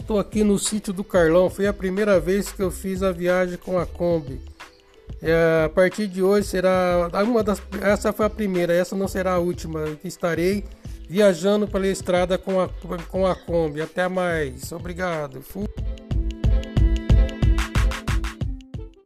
Estou aqui no sítio do Carlão. Foi a primeira vez que eu fiz a viagem com a Kombi. É, a partir de hoje será uma das. Essa foi a primeira, essa não será a última. Estarei viajando pela estrada com a, com a Kombi. Até mais. Obrigado. Fui.